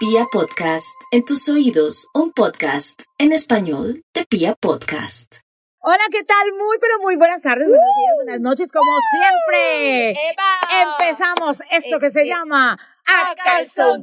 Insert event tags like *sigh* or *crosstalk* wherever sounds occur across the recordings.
Pia Podcast, en tus oídos, un podcast en español de Pia Podcast. Hola, ¿qué tal? Muy, pero muy buenas tardes, buenos días, buenas noches, como siempre. Empezamos esto que se llama A Calzón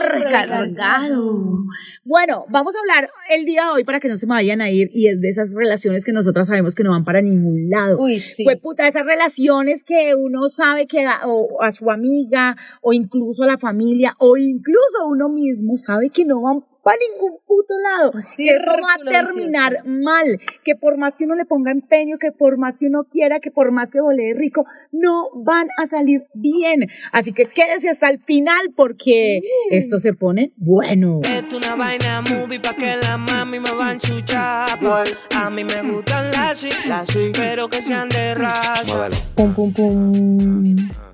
Recargado. Bueno, vamos a hablar el día de hoy para que no se me vayan a ir y es de esas relaciones que nosotras sabemos que no van para ningún lado. Uy, sí. Fue puta, esas relaciones que uno sabe que a, o a su amiga o incluso a la familia o incluso uno mismo sabe que no van para ningún puto lado. Sí, que eso va a terminar mal. Que por más que uno le ponga empeño, que por más que uno quiera, que por más que volee rico, no van a salir bien. Así que quédese hasta el final porque esto se pone bueno. Esto una vaina movie pa' que la mami me van su chapa. A mí me gustan las sí, pero que sean de raza. Pum, pum, pum.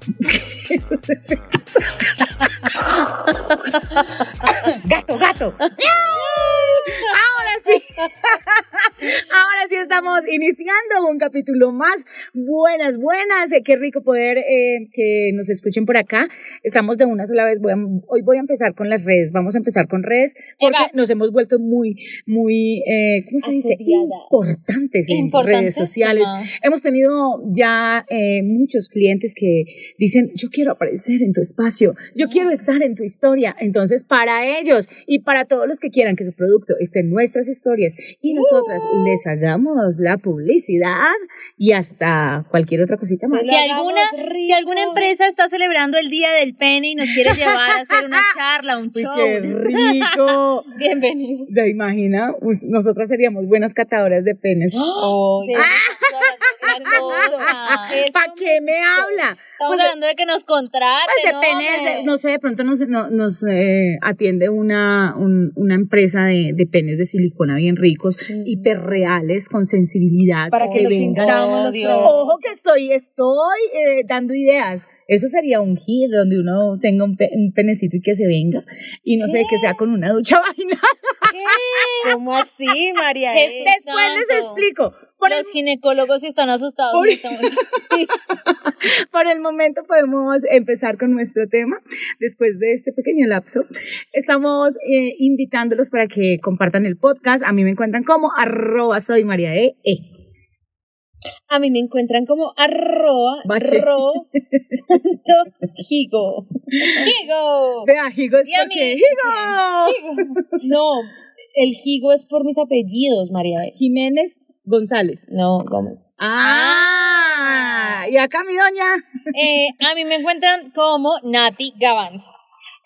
Eso *laughs* se gato, gato. Ahora sí. Ahora sí estamos iniciando un capítulo más. Buenas, buenas. Eh, Qué rico poder eh, que nos escuchen por acá. Estamos de una sola vez. Voy a- hoy voy a empezar con las redes. Vamos a empezar con redes porque Eva. nos hemos vuelto muy, muy, eh, ¿cómo se dice? Importantes en redes sociales. Hemos tenido ya eh, muchos clientes que dicen, yo quiero aparecer en tu espacio, yo quiero estar en tu historia. Entonces, para ellos y para todos los que quieran que su producto esté en nuestras historias y nosotras les hagamos la publicidad y hasta cualquier otra cosita más. Si alguna, si alguna empresa está celebrando el Día del Pene y nos quiere *laughs* llevar a hacer una charla, un show, ¡Qué rico! *laughs* bienvenido. ¿Se imagina? Pues nosotras seríamos buenas catadoras de penes. Oye, *laughs* Eso ¿Para qué me habla? Estamos Pues, hablando de que nos contraten, Pues ¿no? depende, hombre? de- no sé, de pronto nos, no- nos eh, atiende una, un- una empresa de, de penes de silicona bien ricos, hiperreales, con sensibilidad. para que los vengan. sintamos los. Ojo que estoy, estoy eh, dando ideas. Eso sería un hit donde uno tenga un, pe- un penecito y que se venga. Y no sé, que sea con una ducha *laughs* vaginal. ¿Cómo así, María? E? Después les explico. Por el, Los ginecólogos están asustados. Por- *laughs* sí. Por el momento podemos empezar con nuestro tema. Después de este pequeño lapso, estamos eh, invitándolos para que compartan el podcast. A mí me encuentran como arroba soy María E. E. A mí me encuentran como arroba Bache. ro punto gigo. Digo. Vea, Higo es porque mí- Higo. No, el gigo es por mis apellidos, María. Jiménez González. No, Gómez. Ah, y acá mi doña. Eh, a mí me encuentran como Nati Gavanzo.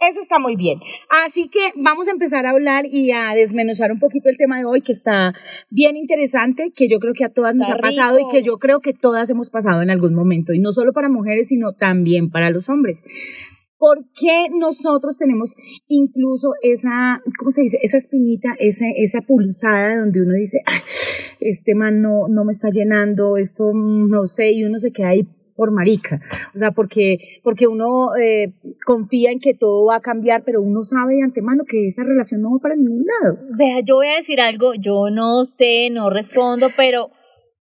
Eso está muy bien. Así que vamos a empezar a hablar y a desmenuzar un poquito el tema de hoy, que está bien interesante, que yo creo que a todas nos ha pasado rico. y que yo creo que todas hemos pasado en algún momento, y no solo para mujeres, sino también para los hombres. ¿Por qué nosotros tenemos incluso esa, ¿cómo se dice? Esa espinita, esa, esa pulsada donde uno dice, "Ay, este man no, no me está llenando, esto no sé, y uno se queda ahí por marica. O sea, porque, porque uno eh, confía en que todo va a cambiar, pero uno sabe de antemano que esa relación no va para ningún lado. Vea, yo voy a decir algo, yo no sé, no respondo, pero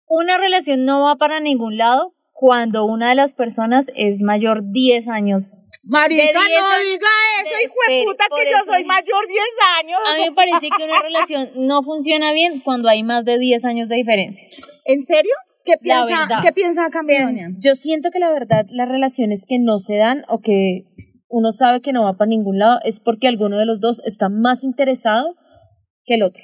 una relación no va para ningún lado cuando una de las personas es mayor 10 años. Marica, no a- diga eso, de- hijo de puta, que yo soy mayor 10 años. A mí me parece que una relación no funciona bien cuando hay más de 10 años de diferencia. ¿En serio? ¿Qué piensa. ¿qué piensa doña? Yo siento que la verdad las relaciones que no se dan o que uno sabe que no va para ningún lado es porque alguno de los dos está más interesado que el otro.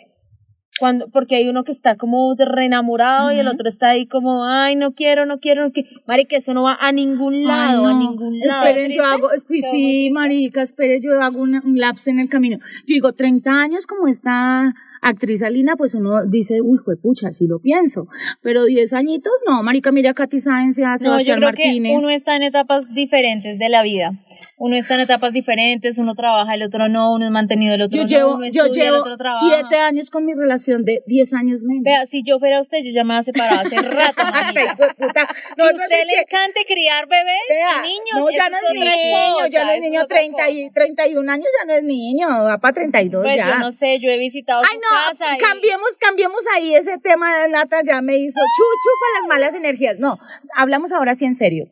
Cuando, porque hay uno que está como reenamorado y el otro está ahí como, ay, no quiero, no quiero, no quiero. Mari, que eso no va a ningún lado, Ay, a no. ningún lado. Esperen, yo hago, esp- sí, marica, espere, yo hago una- un lapso en el camino. Yo digo, 30 años como esta actriz Alina, pues uno dice, uy, pucha, sí lo pienso. Pero 10 añitos, no, marica, mira a Katy Sáenz a No, yo Sebastián creo Martínez. que uno está en etapas diferentes de la vida. Uno está en etapas diferentes, uno trabaja, el otro no, uno es mantenido, el otro Yo no, llevo, uno yo estudia, el llevo otro trabaja. 7 años con mi relación de 10 años menos. Vea, si yo fuera usted, yo ya me había separado hace *laughs* rato, puta. No, usted le que- encanta criar bebés Vea, y niños, no, ya no es niño, cosa, ya no es niño, otra 30 y, 31 años ya no es niño, va para 32 Pues ya. yo no sé, yo he visitado Ay, no, casa cambiemos, cambiemos ahí ese tema de Nata, ya me hizo chuchu para las malas energías. No, hablamos ahora sí en serio.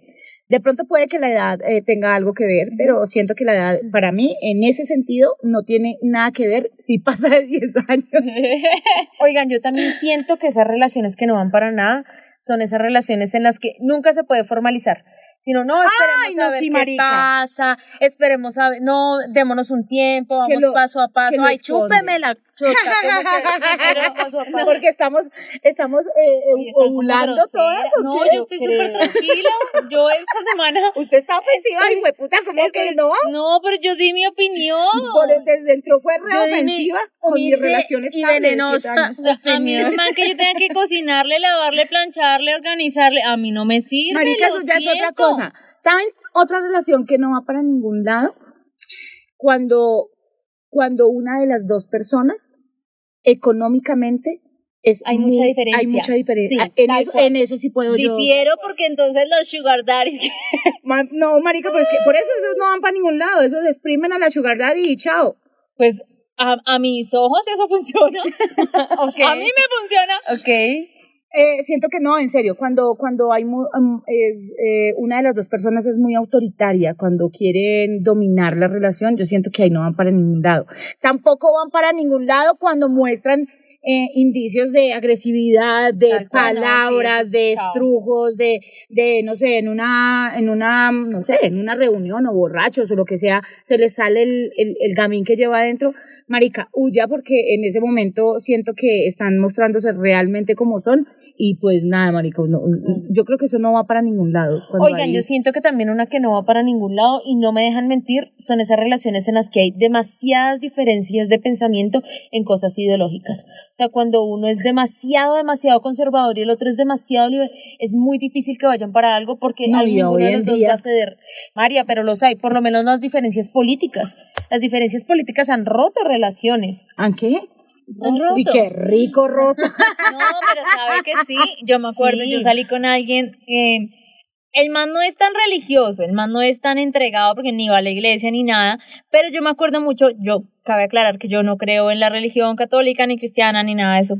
De pronto puede que la edad eh, tenga algo que ver, pero siento que la edad, para mí, en ese sentido, no tiene nada que ver si pasa de 10 años. *laughs* Oigan, yo también siento que esas relaciones que no van para nada son esas relaciones en las que nunca se puede formalizar. Sino, no, esperemos Ay, no, a ver sí, qué marica. pasa, esperemos a ver, no, démonos un tiempo, vamos lo- paso a paso, ay, chúpeme la chocha, *laughs* como que pero paso a paso. Porque estamos, estamos eh, como ovulando grosera. todas. ¿o No, qué? yo estoy súper tranquila. Yo esta semana. *laughs* Usted está ofensiva, y puta, ¿cómo Es que no? No, pero yo di mi opinión. Por el- desde dentro fue re Yo di mi ofensiva con mi humilde relación y venenosa *laughs* a mí man que yo tenga que cocinarle, lavarle, plancharle, organizarle, a mí no me sirve. Marica, eso ya es otra siento. Cosa. ¿Saben? Otra relación que no va para ningún lado. Cuando, cuando una de las dos personas económicamente es Hay muy- mucha diferencia. Hay mucha diferencia. Sí, en, tal eso, en eso sí puedo yo. Difiero porque entonces los sugar *laughs* Ma- No, marica, pero es que por eso esos no van para ningún lado. Esos exprimen a la sugar daddy y chao. pues a, a mis ojos eso funciona. *laughs* Ok. A mí me funciona. Ok. Eh, siento que no, en serio, cuando, cuando hay um, es, eh, una de las dos personas es muy autoritaria, cuando quieren dominar la relación, yo siento que ahí no van para ningún lado. Tampoco van para ningún lado cuando muestran eh, indicios de agresividad, de Tal cual, no, palabras, de estrujos, de, de, no sé, en una, en una, no sé, en una reunión o borrachos o lo que sea, se les sale el, el, el gamín que lleva adentro. Marica, huya porque en ese momento siento que están mostrándose realmente como son y pues nada, marica, no, yo creo que eso no va para ningún lado. Oigan, hay- yo siento que también una que no va para ningún lado y no me dejan mentir son esas relaciones en las que hay demasiadas diferencias de pensamiento en cosas ideológicas. O sea, cuando uno es demasiado, demasiado conservador y el otro es demasiado liberal, es muy difícil que vayan para algo porque No, a ninguno de los dos día- va a ceder. María, pero los hay, por lo menos las diferencias políticas. Las diferencias políticas han roto relaciones. ¿Ah, qué? Roto. Y qué rico roto. *laughs* No, pero sabe que sí. Yo me acuerdo, Sí. yo salí con alguien. eh, el man no es tan religioso, el man no es tan entregado porque ni va a la iglesia ni nada. Pero yo me acuerdo mucho, yo cabe aclarar que yo no creo en la religión católica ni cristiana ni nada de eso.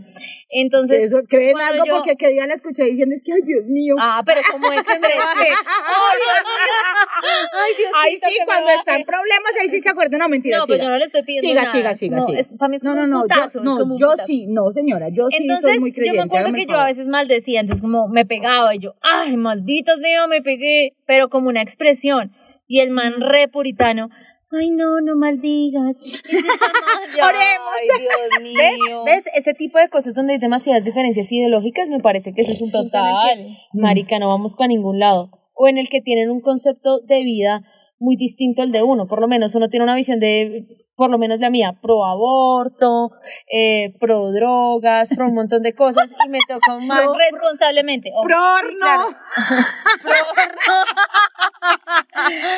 Entonces, eso creen algo yo- porque que día la escuché diciendo es que ay Dios mío. ah, pero como es que me *laughs* ¡Ay, Dios mío! ¡Ay, Ay, sí, cuando están problemas, ahí sí se acuerdan. No, mentira, No, pues siga. yo no le estoy pidiendo Siga, nada. siga, siga, no, siga. es- para mí es No, no, no, putazo, yo, no, yo putazo. sí, no, señora, yo sí Entonces, soy muy yo me acuerdo que yo a veces maldecía, entonces como me pegaba y yo, ay, maldito sea, me pegué, pero como una expresión. Y el man re puritano, ay, no, no maldigas. *laughs* *laughs* Oremos. Ay, Dios mío. ¿Ves? Ese tipo de cosas donde hay demasiadas diferencias ideológicas, me parece que eso es un Total. marica, no vamos para ningún lado. O en el que tienen un concepto de vida muy distinto al de uno. Por lo menos uno tiene una visión de, por lo menos la mía, pro aborto, eh, pro drogas, pro un montón de cosas. Y me toca un man. responsablemente. ojo. Prorno. claro. *laughs*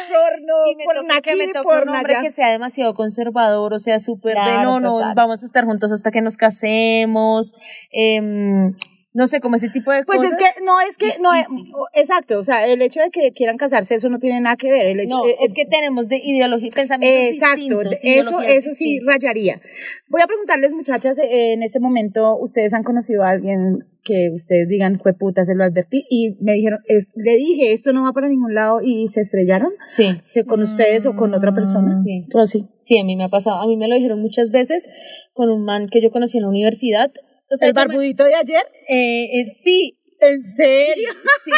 Prorno. y me por toca que me por un hombre allá. que sea demasiado conservador, o sea, súper de Claro, no, no, total. vamos a estar juntos hasta que nos casemos. em, no sé, como ese tipo de Pues cosas. es que no es que no es, Difícil. exacto, o sea, el hecho de que quieran casarse eso no tiene nada que ver, el hecho, No, eh, es que tenemos de ideología, pensamientos Exacto, distintos. eso, eso sí rayaría. Voy a preguntarles, muchachas, eh, en este momento, ¿ustedes han conocido a alguien que ustedes digan, fue puta, se lo advertí? Y me dijeron, es, le dije, esto no va para ningún lado y se estrellaron. Sí, ¿Se con ustedes o con otra persona? sí. Rosy. sí, a mí me ha pasado. A mí me lo dijeron muchas veces con un man que yo conocí en la universidad. O sea, ¿El me- barbudito de ayer? eh, eh, sí, ¿En serio? sí.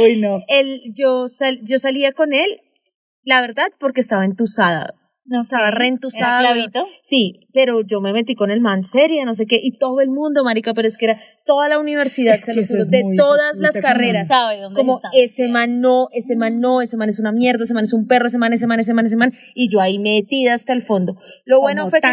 Uy, no. él, yo, sal- yo salía con él, la verdad, porque estaba entusada. Estaba Ok. reentusada. ¿Era clavito? Sí, pero yo me metí con el man seria, no sé qué, y todo el mundo, marica, pero es que era toda la universidad, Es se que lo eso juro, de muy todas las carreras. Sabe dónde Como está. ese man no, ese man no, ese man es una mierda, ese man es un perro, ese man, ese man, ese man, ese man, y yo ahí metida hasta el fondo. Lo bueno fue que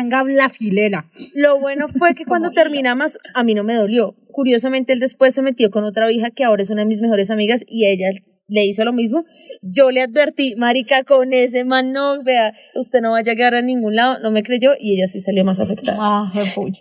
lo bueno fue que *laughs* cuando terminamos, a mí no me dolió. Curiosamente, él después se metió con otra hija que ahora es una de mis mejores amigas y ella le hizo lo mismo. Yo le advertí, marica, con ese man no, vea, usted no va a llegar a ningún lado, no me creyó y ella sí salió más afectada. Ah.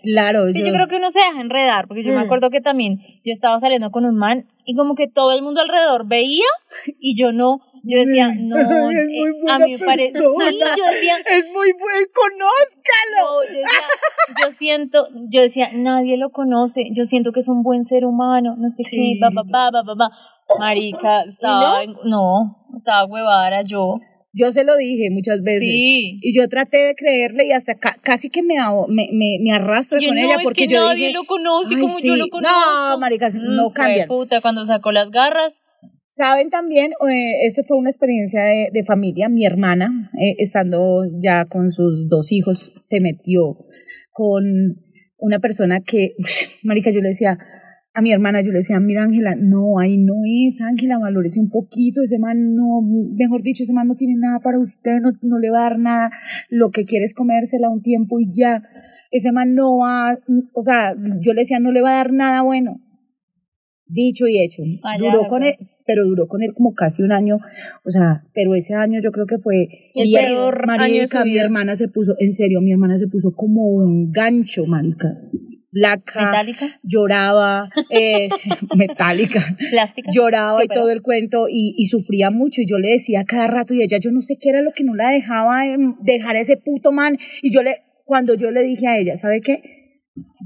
Claro, Sí, yo creo que uno se deja enredar, porque yo me Mm. acuerdo que también yo estaba saliendo con un man y como que todo el mundo alrededor veía *laughs* y yo no. Yo decía, no, *laughs* Es eh, muy a buena mí me parece. Sí, yo decía, Es muy buen, conózcalo. no, yo, decía, yo siento, yo decía, nadie lo conoce, yo siento que es un buen ser humano, no sé qué, Sí. pa, pa, pa, pa, pa, pa. Marica, *laughs* estaba, no? estaba huevada, yo. Yo se lo dije muchas veces. Sí. Y yo traté de creerle y hasta ca- casi que me, me, me, Yo con no, ella es porque que yo nadie dije, lo conoce "Ay, como yo sí". lo conozco. No, marica, no Mm, cambian. puta, cuando sacó las garras. Saben también, eh, esta fue una experiencia de, de familia. Mi hermana, eh, estando ya con sus dos hijos, se metió con una persona que, *laughs* marica, yo le decía a mi hermana, yo le decía, mira Ángela, no, ahí no es, Ángela, valórese un poquito, ese man no, mejor dicho, ese man no tiene nada para usted, no, no le va a dar nada, lo que quiere es comérsela un tiempo y ya, ese man no va, o sea, yo le decía, no le va a dar nada bueno. Dicho y hecho. Allá, duró con él, pero duró con él como casi un año, o sea, pero ese año yo creo que fue El peor marica, año de mi hermana se puso, en serio, mi hermana se puso como un gancho, marica. Blanca, Metálica, lloraba, eh, *laughs* metálica, plástica. lloraba Sí, y todo el cuento y, y sufría mucho y yo le decía cada rato y ella yo no sé qué era lo que no la dejaba dejar a ese puto man y yo le cuando yo le dije a ella ¿sabe qué?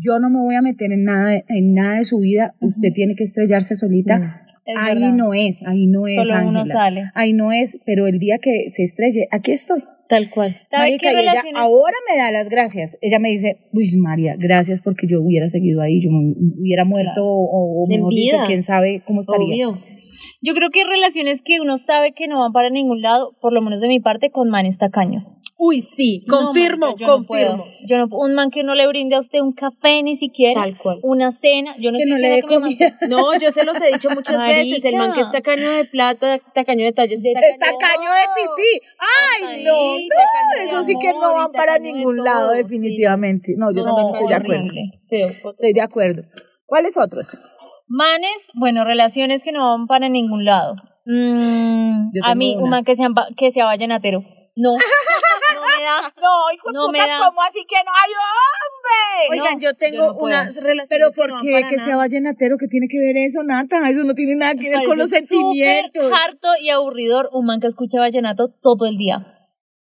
Yo no me voy a meter en nada de- en nada de su vida usted tiene que estrellarse solita Es ahí verdad. no es ahí no es Solo uno sale. ahí no es pero el día que se estrelle aquí estoy Tal cual. ¿Sabe Marica, qué y ella ahora me da las gracias. Ella me dice, uy, María, gracias porque yo hubiera seguido ahí, yo me hubiera muerto Claro. o, o mejor dicho, quién sabe cómo estaría. Obvio. Yo creo que hay relaciones que uno sabe que no van para ningún lado, por lo menos de mi parte, con manes tacaños. Uy, sí, No, confirmo, marica, yo no confirmo. puedo. Yo no, un man que no le brinde a usted un café ni siquiera, Tal cual. una cena, yo no Que estoy no le dé man- comida. No, yo se los he dicho muchas veces. El man que es tacaño de plata, tacaño de tallos, es Está tacaño. caño de pipí. Ay, no, sí, no, tacaño de eso sí que no van para tacaño de ningún lado, sí. definitivamente. No, yo No, también estoy de acuerdo. horrible. Estoy de acuerdo. ¿Cuáles otros? Manes, bueno, relaciones que no van para ningún lado. Mm, a mí, un una. man que sea, que sea vallenatero. No, *laughs* no me da. No, hijo de No me puta, da. ¿cómo así que no hay hombre? Oigan, No, yo tengo yo no puedo. unas relaciones Pero ¿por qué que sea vallenatero? ¿Qué tiene que ver eso, Nata? Eso no tiene nada que ver con los sentimientos. Súper harto y aburridor un man que escucha vallenato todo el día.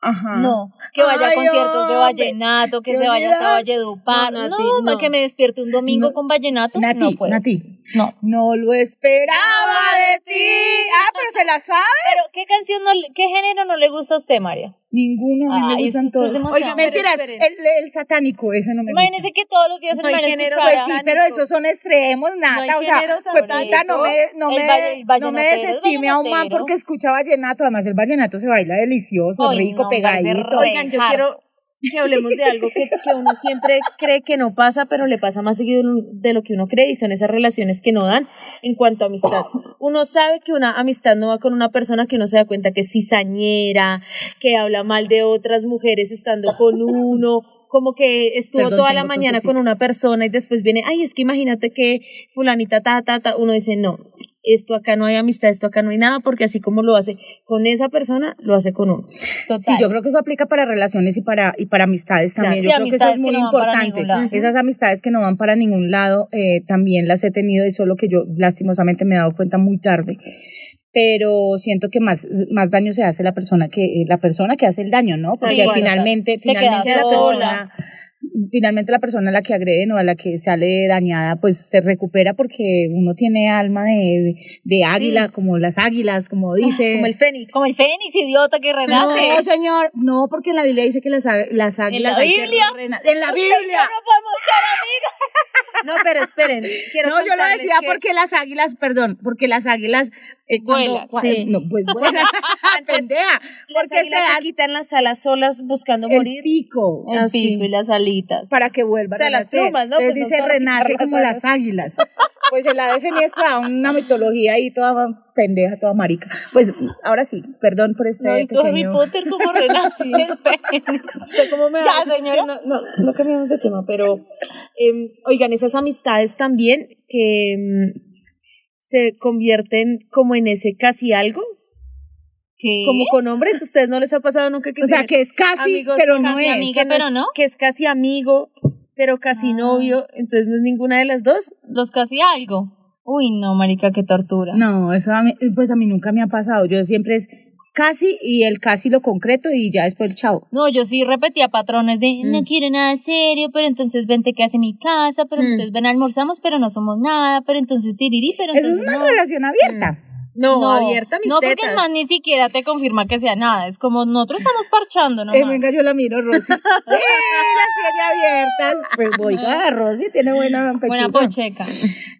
Ajá. No, que vaya a conciertos de vallenato, que se vaya hasta. Valledupar. No, No, Nati, man, no. que me despierte un domingo No. con vallenato. Nati, no puedo. Nati. No. No lo esperaba de ti. Ah, pero se la sabe. Pero, ¿qué canción, no, qué género no le gusta a usted, María? Ninguno, a mí Ay, me gustan todos. Pero mentiras, el, el satánico, ese no me gusta. Imagínese que todos los días No el hay man género Pues sí, pero esos son extremos, nada. hay o sea, pues puta, no me, no El me, no desestime a un man porque escucha vallenato. Además, el vallenato se baila delicioso, Ay, rico, no, pegadito. Oigan, yo quiero que hablemos de algo que, que uno siempre cree que no pasa, pero le pasa más seguido de lo que uno cree y son esas relaciones que no dan en cuanto a amistad. Uno sabe que una amistad no va con una persona que uno se da cuenta que es cizañera, que habla mal de otras mujeres estando con uno, como que estuvo Perdón, toda la mañana con una persona y después viene, ay, es que imagínate que fulanita ta, ta, ta, uno dice, no, esto acá no hay amistad, esto acá no hay nada, porque así como lo hace con esa persona, lo hace con uno. Total. Sí, yo creo que eso aplica para relaciones y para y para amistades también. Claro. Yo Y creo que eso es muy no importante. Esas amistades que no van para ningún lado eh, también las he tenido y solo que yo lastimosamente me he dado cuenta muy tarde. Pero siento que más, más daño se hace la persona que la persona que hace el daño, ¿no? Porque finalmente, finalmente la sola. persona finalmente la persona a la que agreden o a la que sale dañada, pues se recupera porque uno tiene alma de, de águila, como las águilas, como dice. Como el Fénix. Como el fénix, idiota que renace. No, señor, no, porque en la Biblia dice que las, las águilas. la hay que Biblia? En la Biblia. No podemos ser amigas. No, pero esperen, quiero No, yo lo decía que porque las águilas, perdón, porque las águilas. Eh, cuando- sí. No, pues vuelan. *laughs* *laughs* pendeja. las Porque águilas se dan quitan las alas solas buscando el morir. pico El Ah, sí. pico y las alitas. Para que vuelvan O sea, a las nacer. plumas, ¿no? Entonces Pues dice renace como las águilas. *laughs* Pues el ADFNI es para una mitología ahí toda pendeja, toda marica. Pues ahora sí, perdón por este ¿No visto Harry pequeño. Potter como *laughs* renace el cómo me Ya, señora. No, no, no cambiamos de tema, pero em, oigan, esas amistades también que em, se convierten como en ese casi algo, ¿Qué? como con hombres, ¿a *laughs* ustedes no les ha pasado nunca que O sea, que es casi, amigos pero no casi es. amigas. que pero es- no? que es casi amigo, pero casi Ah. novio, entonces no es ninguna de las dos? Los casi algo. Uy, no, marica, qué tortura. No, eso a mí, pues a mí nunca me ha pasado. Yo siempre es casi y el casi lo concreto y ya después el chao. No, yo sí repetía patrones de no Mm. quiero nada serio, pero entonces vente que hace mi casa, pero Mm. entonces ven almorzamos, pero no somos nada, pero entonces tiriri, pero Eso es entonces una no. relación abierta. No, abierta mis No, porque tetas. el man ni siquiera te confirma que sea nada. Es como nosotros estamos parchando, ¿no? Eh, venga, yo la miro, Rosy. *laughs* Sí, las tiene abiertas. Pues oiga, Rosy tiene buena Buena pechuga. pocheca.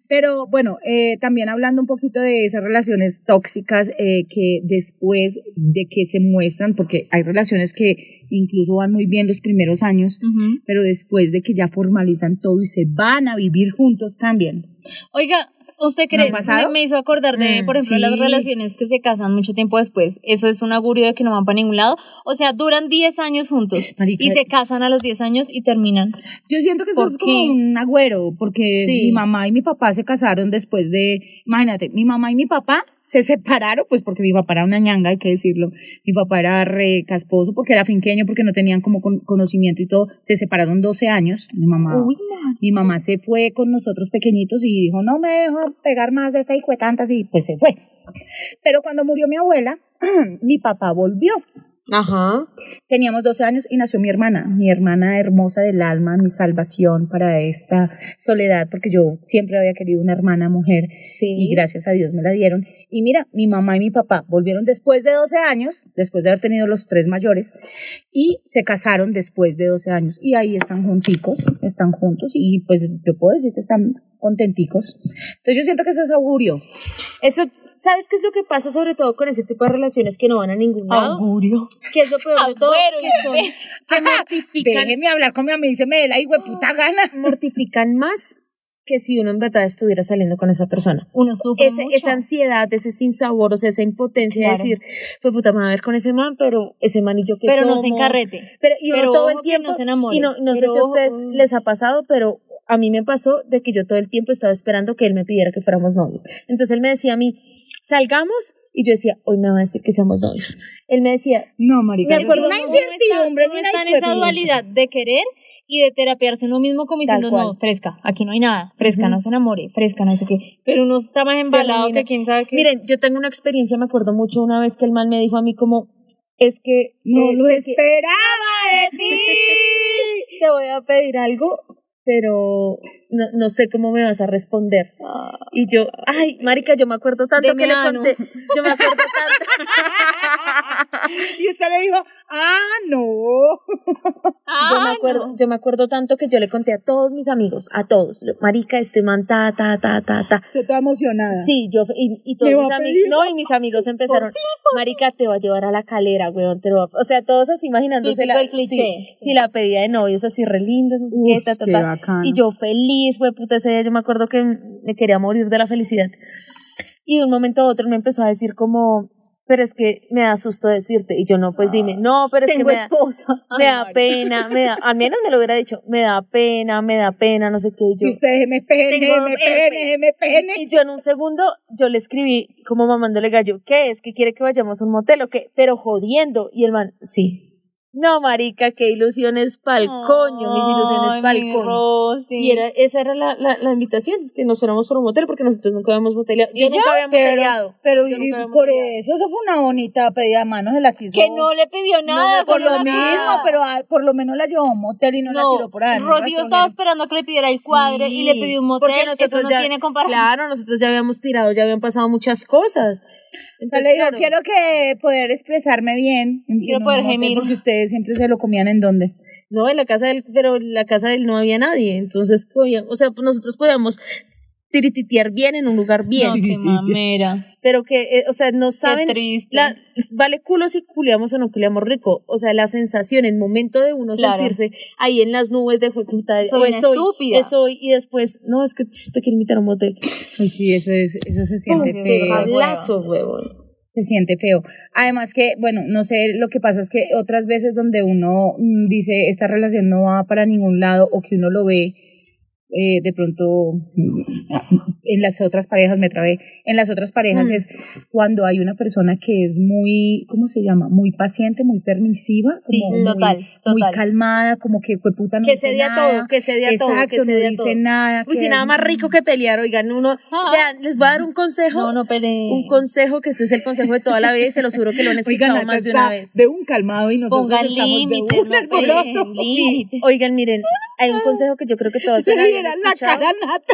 Pero bueno, eh, también hablando un poquito de esas relaciones tóxicas eh, que después de que se muestran, porque hay relaciones que incluso van muy bien los primeros años, pero después de que ya formalizan todo y se van a vivir juntos, cambian. Oiga, ¿usted ¿No cree? pasado? Me, me hizo acordar de, Mm, por ejemplo, las relaciones que se casan mucho tiempo después. ¿Eso es un augurio de que no van para ningún lado? O sea, duran 10 años juntos Marica, y se casan a los 10 años y terminan. Yo siento que eso ¿Por es como un agüero, porque Sí. mi mamá y mi papá se casaron después de, imagínate, mi mamá y mi papá se separaron, pues porque mi papá era una ñanga, hay que decirlo. Mi papá era re casposo porque era finqueño, porque no tenían como con- conocimiento y todo. Se separaron 12 años. Mi mamá, Uy. Mi mamá se fue con nosotros pequeñitos y dijo, no me dejo pegar más de esta hijo de tantas y pues se fue. Pero cuando murió mi abuela, *clears throat* mi papá volvió. Ajá. Teníamos 12 años y nació mi hermana, mi hermana hermosa del alma, mi salvación para esta soledad, porque yo siempre había querido una hermana mujer Sí. y gracias a Dios me la dieron. Y mira, mi mamá y mi papá volvieron después de 12 años, después de haber tenido los tres mayores, y se casaron después de 12 años. Y ahí están junticos, están juntos y pues yo puedo decir que están contenticos. Entonces yo siento que eso es augurio. Eso, ¿sabes qué es lo que pasa sobre todo con ese tipo de relaciones que no van a ningún lado? Augurio. ¿Qué es lo peor de todo? Agüero, Que son, *laughs* que mortifican, Déjeme hablar con mi amiga y se me dé la hijo de puta gana. mortifican más que si uno en verdad estuviera saliendo con esa persona. Uno sufre Ese- mucho. esa ansiedad, ese sinsabor, o sea, esa impotencia Claro. de decir, pues puta, me voy a ver con ese man, pero ese man y yo que Pero no se somos? encarrete. Pero, y uno Pero todo el que tiempo, no se enamore. y no, no sé si a ustedes ojo. les ha pasado, pero a mí me pasó de que yo todo el tiempo estaba esperando que él me pidiera que fuéramos novios. Entonces él me decía a mí, salgamos, y yo decía, hoy me va a decir que seamos novios. Él me decía, No, marica, Me acuerdo una incertidumbre. Una está en esa incertidumbre. dualidad de querer y de terapiarse uno mismo como diciendo, no, fresca, aquí no hay nada, fresca, no se enamore, fresca, no sé qué. Pero uno está más embalado que quién sabe qué. miren, yo tengo una experiencia, me acuerdo mucho una vez que el man me dijo a mí como, es que No eh, lo esperaba de ti. *laughs* te voy a pedir algo, pero no, no sé cómo me vas a responder. Y yo, ay, marica, yo me acuerdo tanto Deme que le conté, yo me acuerdo tanto. *laughs* Y usted le dijo, ah, no. Ah, yo me acuerdo, yo me acuerdo tanto que yo le conté a todos mis amigos, a todos, yo, marica, este man, ta, ta, ta, ta, ta. Usted está emocionada. Sí, yo, y, y todos mis amigos, no, y mis amigos empezaron, marica, te va a llevar a la calera, weón, te va a-". o sea, todos así imaginándose la, el cliché. sí, sí, la pedida de novios así re lindo, no sé qué, ta, ta, ta. Y yo feliz, güey, puta, ese día yo me acuerdo que me quería morir de la felicidad. Y de un momento a otro me empezó a decir como, pero es que me da susto decirte. Y yo no, pues dime, no, pero es que me da, esposa. *laughs* me Ay, da pena, me da, al menos me lo hubiera dicho, me da pena, me da pena, no sé qué. Y yo, usted, déjeme pene, déjeme pene, déjeme pene. y yo en un segundo, yo le escribí como mamándole gallo, ¿qué es? ¿Que quiere que vayamos a un motel o qué? Pero jodiendo. Y el man, sí. No, marica, qué ilusiones pa'l coño, mis ilusiones pa'l coño. Rosy. Y era, esa era la, la, la invitación, que nos fuéramos por un motel, porque nosotros nunca habíamos moteleado. Yo nunca había moteleado. Pero nunca por eso, eso fue una bonita pedida de mano, se la quiso. que no le pidió nada. por solo lo mismo, pero ah, por lo menos la llevó a un motel y no, la tiró por ahí. Rocío estaba esperando a que le pidiera el cuadre y le pidió un motel. Porque nosotros Eso no ya, tiene comparación. Claro, nosotros ya habíamos tirado, ya habían pasado muchas cosas. Entonces, le digo, claro, quiero que poder expresarme bien. en- Quiero poder gemir. Porque ustedes siempre se lo comían en donde. No, en la casa del, pero en la casa de él no había nadie. Entonces, podía- o sea, pues nosotros podíamos tirititear bien en un lugar bien. No, qué mamera. pero que, eh, o sea, no saben, Qué triste. la, vale culo si culiamos o no culiamos rico, o sea, la sensación, el momento de uno Claro. sentirse ahí en las nubes de jueputa, Soy o una es hoy, estúpida. es hoy, y después, no, es que te quiero invitar a un motel. Ay, sí, eso, es, eso se siente feo. huevón. se siente feo. Además que, bueno, no sé, lo que pasa es que otras veces donde uno mm, dice esta relación no va para ningún lado o que uno lo ve eh, de pronto en las otras parejas, me trabé, en las otras parejas Mm. es cuando hay una persona que es muy, ¿cómo se llama? Muy paciente, muy permisiva, Sí, como muy- total, muy, total. calmada, como que fue puta no Que se dé a todo, que se dé a todo, que se no dé dice todo. nada. Uy, que- si nada más rico que pelear, oigan, uno, Ah. vean, les voy a dar un consejo, No, no peleen. un consejo que este es el consejo de toda la vida y se lo juro que lo han *laughs* Oigan, escuchado Nata más de una vez. De un calmado y nosotros Pongan límites, no *laughs* sé, Sí, oigan, miren, hay un consejo que yo creo que todos Se vieran la cara nata.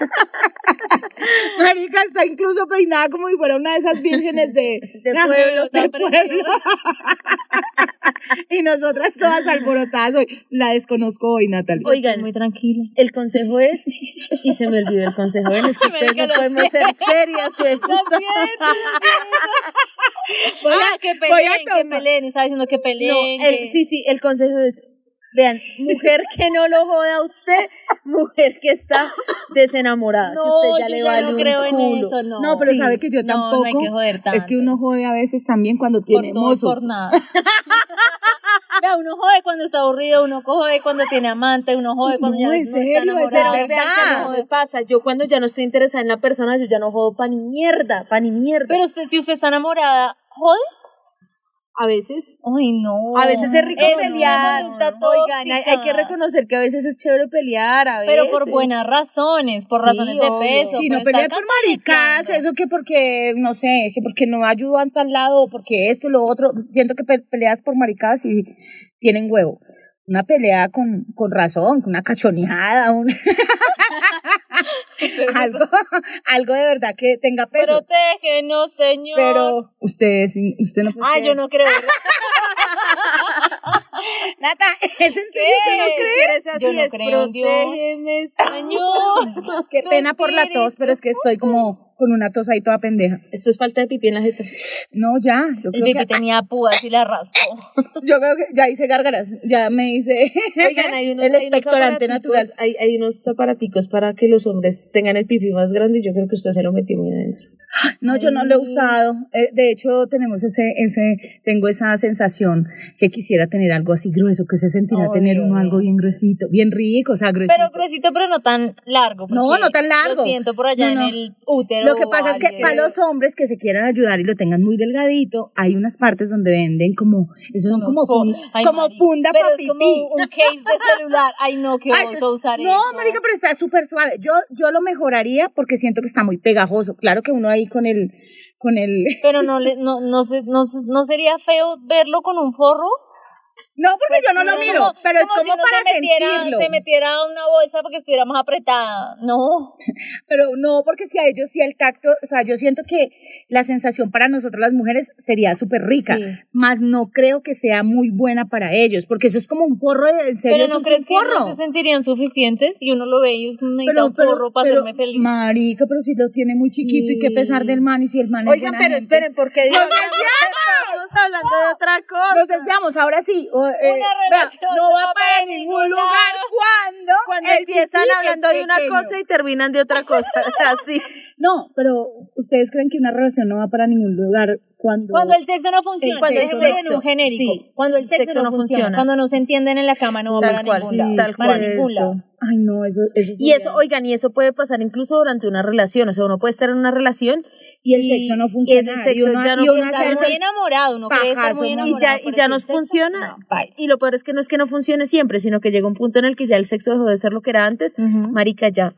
*laughs* Marica está incluso peinada como si fuera una de esas vírgenes de, *laughs* De pueblo, de pueblo. *laughs* y nosotras todas alborotadas hoy. La desconozco hoy, Natalia. Oigan, Muy tranquila. el consejo es, y se me olvidó el consejo, es que ustedes no podemos ser serias, pues. Ah, que voy a peleen, que tomar. peleen. Estaba diciendo que No, peleen. el- que- sí, sí, el consejo es, vean, mujer que no lo joda a usted, mujer que está desenamorada, No, que usted ya yo le vale no creo un en culo. eso, no. No, pero Sí. sabe que yo tampoco. no hay que joder tanto. es que uno jode a veces también cuando por tiene todo y mozo. por nada. *laughs* Vea, uno jode cuando está aburrido, uno jode cuando tiene amante, uno jode cuando No, ya en no serio, está es enamorado. Que verdad. no me pasa, yo cuando ya no estoy interesada en la persona, yo ya no jodo pa' ni mierda, pa' ni mierda. Pero usted, si usted está enamorada, ¿jode? A veces... Ay, no. A veces es rico Es pelear. Oigan, hay, hay que reconocer que a veces es chévere pelear, a veces. Pero por buenas razones, por Sí, razones de peso. Sí, pero no pelear por maricas, eso que porque, no sé, que porque no ayudan tal lado, o porque esto, lo otro. Siento que pe- peleas por maricas y tienen huevo. Una pelea con, con razón, con una cachoneada, un... *laughs* *laughs* *laughs* algo, algo de verdad que tenga peso. Protégenos, señor. Pero usted, usted no puede Ah, yo no creo. *laughs* Nata, ¿es en serio que no ¿Qué? cree? quieres así Yo no es, creo en Dios. protégeme, Señor. *laughs* Qué pena por la tos, pero es que estoy como con una tos ahí toda pendeja. Esto es falta de pipí en la jeta. No, ya, yo El creo, pipi que, tenía púas y la raspó. *laughs* yo creo que ya hice gárgaras, ya me hice *laughs* Oigan, hay unos, el expectorante natural. Hay unos aparaticos para que los hombres tengan el pipí más grande y yo creo que usted se lo metió muy adentro. No, yo no lo he usado. Eh, de hecho, tenemos ese, ese, tengo esa sensación que quisiera tener algo así grueso, que se sentirá Ay, tener uno algo bien gruesito, bien rico, o sea, gruesito. Pero gruesito, pero no tan largo. No, no tan largo. Lo siento por allá No, no. en el útero. Lo que pasa es que para los hombres que se quieran ayudar y lo tengan muy delgadito, hay unas partes donde venden como, eso son como, funda, Ay, como marica, funda pero es como un case de celular. Ay, no, *laughs* Ay, oso usar no, eso. marica, pero está súper suave. Yo, yo lo mejoraría porque siento que está muy pegajoso. Claro que uno ahí con el, con el, Pero no, no, no, no, no sería feo verlo con un forro. No porque yo no lo miro, como- pero es como como si para se metiera, sentirlo. se metiera una bolsa porque estuviera más apretada. No. *laughs* Pero no, porque si a ellos sí el tacto, o sea, yo siento que la sensación para nosotros las mujeres sería súper rica, Sí. más no creo que sea muy buena para ellos, porque eso es como un forro, de- en serio, Pero no es crees que no se sentirían suficientes y uno lo ve y necesita un forro para hacerme feliz. Marica, pero si lo tiene muy chiquito y qué pesar del man y si el man es Oigan, pero gente. esperen, porque ¡Nos estamos hablando de otra cosa. Nos desviamos, ahora sí. O, eh, Una relación no va para ningún lugar cuando. Cuando empiezan hablando es de una cosa y terminan de otra cosa. *laughs* *laughs* Así. No, pero ustedes creen que una relación no va para ningún lugar cuando. Cuando el sexo no funciona, cuando el en sexo, un genérico. sí. Cuando el sexo, no, funciona, cuando no se entienden en la cama no va Tal para cual, ningún lado. tal para cual. ningún lado. Ay, no, eso, eso Y eso, oigan, y eso puede pasar incluso durante una relación. O sea, uno puede estar en una relación y el sexo no y funciona. el sexo y uno, ya no y uno funciona. Está hacerse- muy enamorado, uno y ya, y ya no funciona. no. Y lo peor es que no es que no funcione siempre, sino que llega un punto en el que ya el sexo dejó de ser lo que era antes. Marica, ya.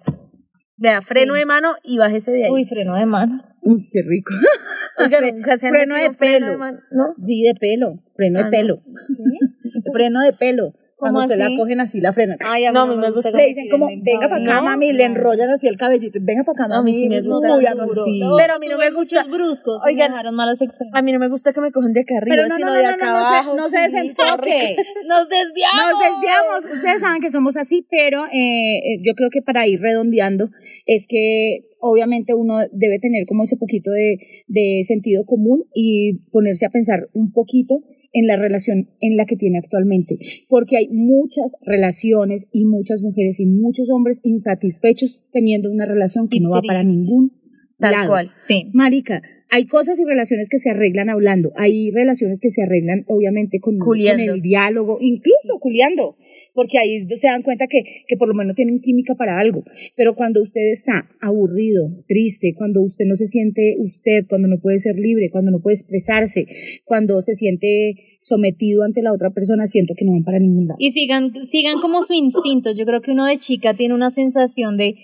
Vea, freno Sí. de mano y bájese de ahí. Uy, freno de mano. Uy, qué rico. *laughs* Oigan, nunca se han freno de freno pelo. mano, ¿no? Sí, de pelo. Freno Ah, de no. pelo. *laughs* Freno de pelo. Cuando ¿Cómo usted la cogen así, la frenan. Ay, a mí No, a me me gusta. gusta Le dicen como, venga para acá, No, mami, le no. enrollan así el cabellito. Venga para acá, A mami. mí sí me gusta. A Pero a mí no me gusta- bruscos. Oigan, Oigan, me dejaron malos. A mí no me gusta que me cogen de acá arriba, Pero no, no, sino no, de acá no, no, se- abajo. no se desenfoque. *laughs* Nos desviamos. Nos desviamos. Ustedes saben que somos así, pero eh, eh, yo creo que para ir redondeando es que obviamente uno debe tener como ese poquito de, de sentido común y ponerse a pensar un poquito en la relación en la que tiene actualmente, porque hay muchas relaciones y muchas mujeres y muchos hombres insatisfechos teniendo una relación que no va para ningún Tal lado. cual. Sí. Marica, hay cosas y relaciones que se arreglan hablando, hay relaciones que se arreglan obviamente con, con Culiando. el diálogo, incluso culiando, porque ahí se dan cuenta que, que por lo menos tienen química para algo. Pero cuando usted está aburrido, triste, cuando usted no se siente usted, cuando no puede ser libre, cuando no puede expresarse, cuando se siente sometido ante la otra persona, siento que no van para ningún lado. Y sigan, sigan como su instinto. Yo creo que uno de chica tiene una sensación de,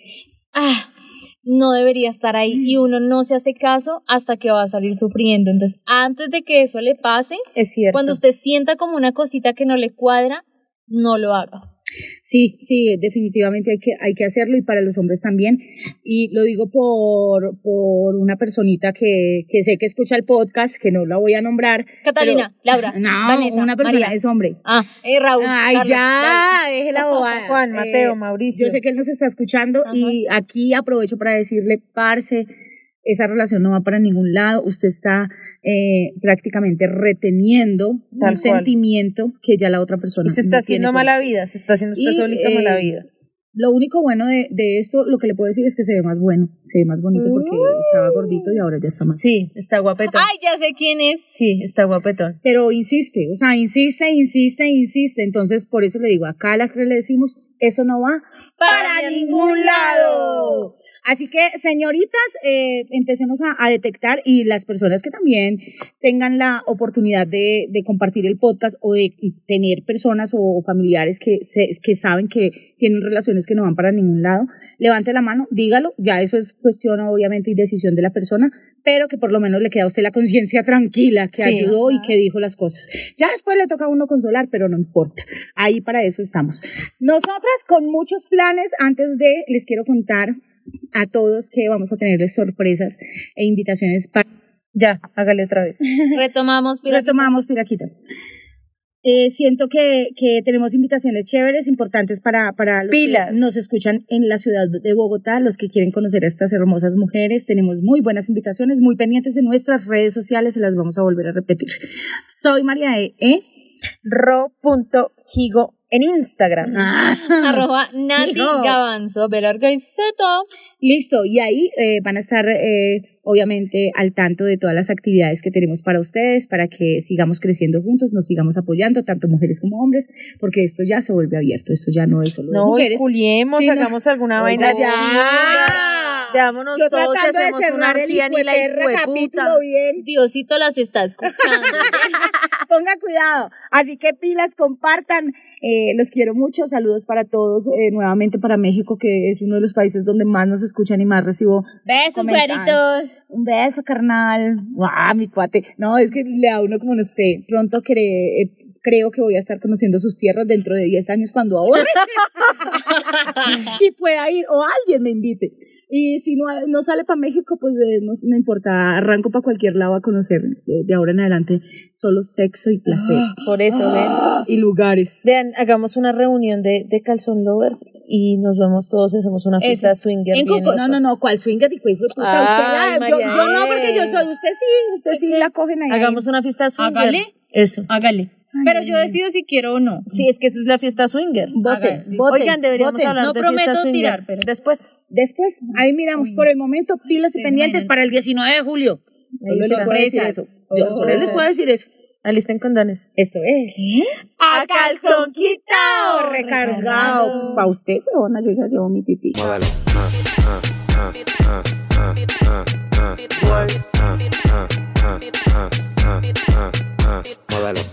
ah, no debería estar ahí. Y uno no se hace caso hasta que va a salir sufriendo. Entonces, antes de que eso le pase, Es cierto. cuando usted sienta como una cosita que no le cuadra, no lo haga. Sí, sí, definitivamente hay que, hay que hacerlo y para los hombres también. Y lo digo por, por una personita que, que sé que escucha el podcast, que no la voy a nombrar. Catalina, Laura, No, Vanessa, una persona es hombre. Ah, eh, Raúl. Ay, Carlos, ya, deje la *laughs* bobada. Juan, Mateo, Eh, Mauricio. Yo sé que él nos está escuchando y aquí aprovecho para decirle, parce, esa relación no va para ningún lado. Usted está eh, prácticamente reteniendo Tal un cual. sentimiento que ya la otra persona. Y se está no haciendo mala vida, se está haciendo usted Y, solito eh, mala vida. Lo único bueno de, de esto, lo que le puedo decir es que se ve más bueno, se ve más bonito porque estaba gordito y ahora ya está más. Sí, está guapetón. Ay, ya sé quién es. Sí, está guapetón. Pero insiste, o sea, insiste, insiste, insiste. Entonces, por eso le digo, acá a las tres le decimos, eso no va para ningún lado. Así que, señoritas, eh, empecemos a, a detectar y las personas que también tengan la oportunidad de, de compartir el podcast o de tener personas o familiares que, se, que saben que tienen relaciones que no van para ningún lado, levante la mano, dígalo, ya eso es cuestión obviamente y decisión de la persona, pero que por lo menos le queda a usted la conciencia *laughs* tranquila, que Sí. ayudó y que dijo las cosas. Ya después le toca a uno consolar, pero no importa, ahí para eso estamos. Nosotras con muchos planes, antes de, les quiero contar a todos que vamos a tenerles sorpresas e invitaciones para... Ya, hágale otra vez. *laughs* Retomamos, pero Retomamos, Piraquita. Eh, siento que, que tenemos invitaciones chéveres, importantes para, para los Pilas. que nos escuchan en la ciudad de Bogotá, los que quieren conocer a estas hermosas mujeres. Tenemos muy buenas invitaciones, muy pendientes de nuestras redes sociales, se las vamos a volver a repetir. Soy María E. ¿eh? Ro.higo en Instagram. arroba Nati. Gavanzo, y. Listo, y ahí eh, van a estar eh, obviamente al tanto de todas las actividades que tenemos para ustedes, para que sigamos creciendo juntos, nos sigamos apoyando, tanto mujeres como hombres, porque esto ya se vuelve abierto, esto ya no es solo de No, y mujeres. culiemos, Sí, no. hagamos alguna vaina ya. Veámonos todos y de hacemos una orgía ni la capítulo bien. Diosito las está escuchando. *laughs* Ponga cuidado. Así que pilas, compartan. Eh, los quiero mucho. Saludos para todos. eh, nuevamente para México, que es uno de los países donde más nos escuchan y más recibo Besos, güeritos. Un beso, carnal. ¡Guau, mi cuate! No, es que le da uno como, no sé, pronto eh, creo que voy a estar conociendo sus tierras dentro de 10 años cuando ahorre. *laughs* y pueda ir, o alguien me invite. Y si no, no sale para México, pues eh, no, no importa, arranco para cualquier lado a conocer eh, de ahora en adelante solo sexo y placer. *gasps* Por eso, ven. Y lugares. Vean, hagamos una reunión de, de calzón lovers y nos vemos todos y hacemos una fiesta swinger. En bien. No, no, no, ¿cuál swinger? De puta? Ay, Usted la- yo, yo no, porque yo soy, usted sí, usted sí la cogen ahí. Hagamos una fiesta swinger. Hágale. Eso. Hágale. Pero yo decido si quiero o no. Sí, es que esa es la fiesta swinger. Voten, voten, Oigan, deberíamos voten. hablar No de prometo fiesta swinger. tirar, pero- Después. Después, ahí miramos por el momento, pilas y Sí, pendientes para el 19 de julio. Solo les puedo decir eso. Solo les puedo decir eso. Alisten condones. Esto es. A calzón quitao, Recargado. Para usted, huevona, yo ya llevo mi pipí. Modelo. Ah,